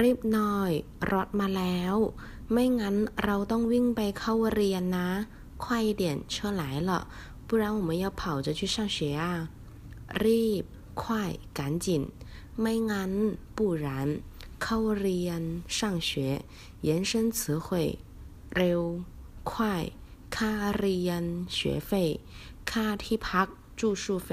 รีบหน่อยรถมาแล้ว ไม่งั้นเราต้องวิ่งไปเข้าเรียนนะ快一点车来了不然我们要跑着去上学啊รีบ快赶紧ไม่งั้น不然เข้าเรียน上学延伸词汇เร็ว快ค่าเรียน学费ค่าที่พัก住宿费